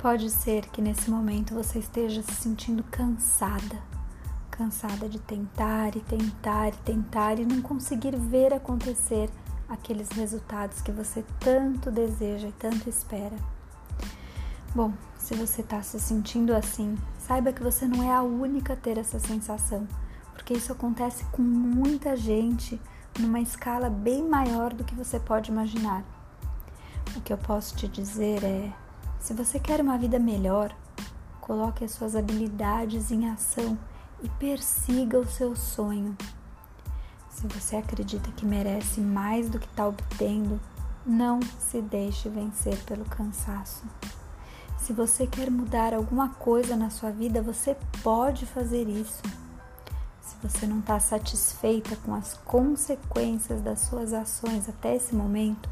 Pode ser que nesse momento você esteja se sentindo cansada, cansada de tentar e tentar e tentar e não conseguir ver acontecer aqueles resultados que você tanto deseja e tanto espera. Bom, se você está se sentindo assim, saiba que você não é a única a ter essa sensação, porque isso acontece com muita gente numa escala bem maior do que você pode imaginar. O que eu posso te dizer é se você quer uma vida melhor, coloque as suas habilidades em ação e persiga o seu sonho. Se você acredita que merece mais do que está obtendo, não se deixe vencer pelo cansaço. Se você quer mudar alguma coisa na sua vida, você pode fazer isso. Se você não está satisfeita com as consequências das suas ações até esse momento,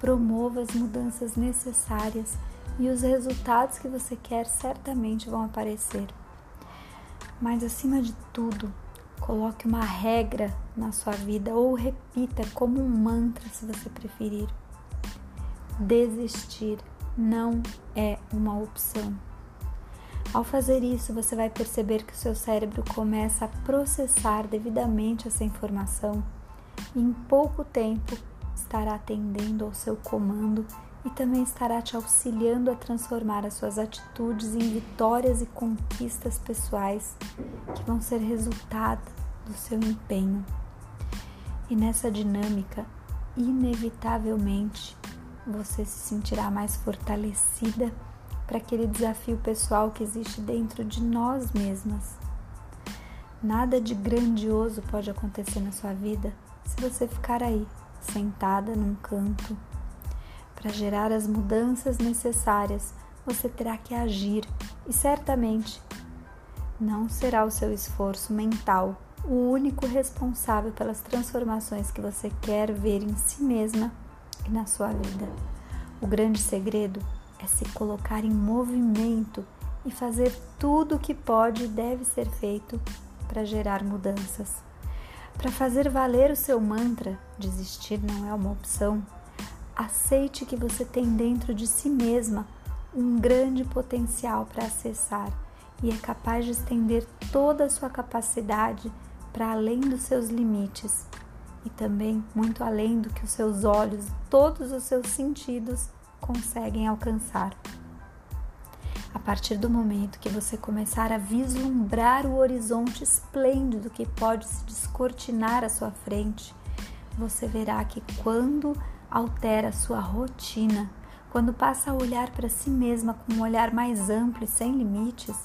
promova as mudanças necessárias e os resultados que você quer certamente vão aparecer. Mas acima de tudo, coloque uma regra na sua vida ou repita como um mantra se você preferir. Desistir não é uma opção. Ao fazer isso, você vai perceber que o seu cérebro começa a processar devidamente essa informação e em pouco tempo estará atendendo ao seu comando e também estará te auxiliando a transformar as suas atitudes em vitórias e conquistas pessoais que vão ser resultado do seu empenho. E nessa dinâmica, inevitavelmente, você se sentirá mais fortalecida para aquele desafio pessoal que existe dentro de nós mesmas. Nada de grandioso pode acontecer na sua vida se você ficar aí, sentada num canto, para gerar as mudanças necessárias, você terá que agir e certamente não será o seu esforço mental o único responsável pelas transformações que você quer ver em si mesma e na sua vida. O grande segredo é se colocar em movimento e fazer tudo o que pode e deve ser feito para gerar mudanças. Para fazer valer o seu mantra, desistir não é uma opção, Aceite que você tem dentro de si mesma um grande potencial para acessar e é capaz de estender toda a sua capacidade para além dos seus limites e também muito além do que os seus olhos, todos os seus sentidos conseguem alcançar. A partir do momento que você começar a vislumbrar o horizonte esplêndido que pode se descortinar à sua frente, você verá que quando altera sua rotina, quando passa a olhar para si mesma com um olhar mais amplo e sem limites,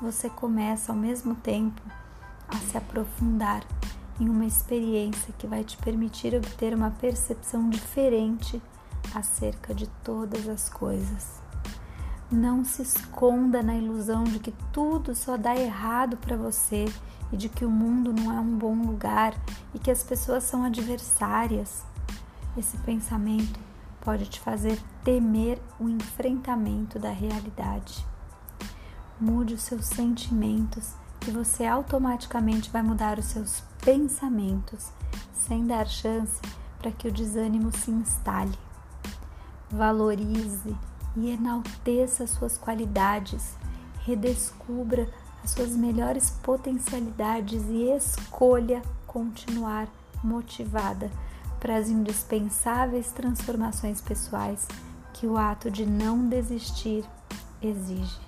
você começa ao mesmo tempo a se aprofundar em uma experiência que vai te permitir obter uma percepção diferente acerca de todas as coisas. Não se esconda na ilusão de que tudo só dá errado para você e de que o mundo não é um bom lugar e que as pessoas são adversárias. Esse pensamento pode te fazer temer o enfrentamento da realidade. Mude os seus sentimentos e você automaticamente vai mudar os seus pensamentos, sem dar chance para que o desânimo se instale. Valorize e enalteça suas qualidades, redescubra as suas melhores potencialidades e escolha continuar motivada para as indispensáveis transformações pessoais que o ato de não desistir exige.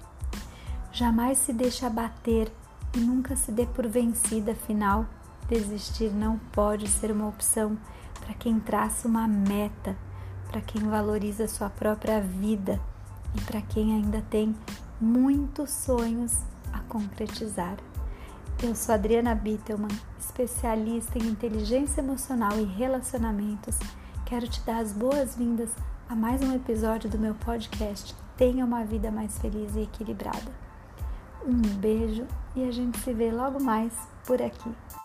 Jamais se deixe abater e nunca se dê por vencida, afinal, desistir não pode ser uma opção para quem traça uma meta, para quem valoriza sua própria vida e para quem ainda tem muitos sonhos a concretizar. Eu sou Adriana Bittelman, especialista em inteligência emocional e relacionamentos. Quero te dar as boas-vindas a mais um episódio do meu podcast Tenha uma vida mais feliz e equilibrada. Um beijo e a gente se vê logo mais por aqui.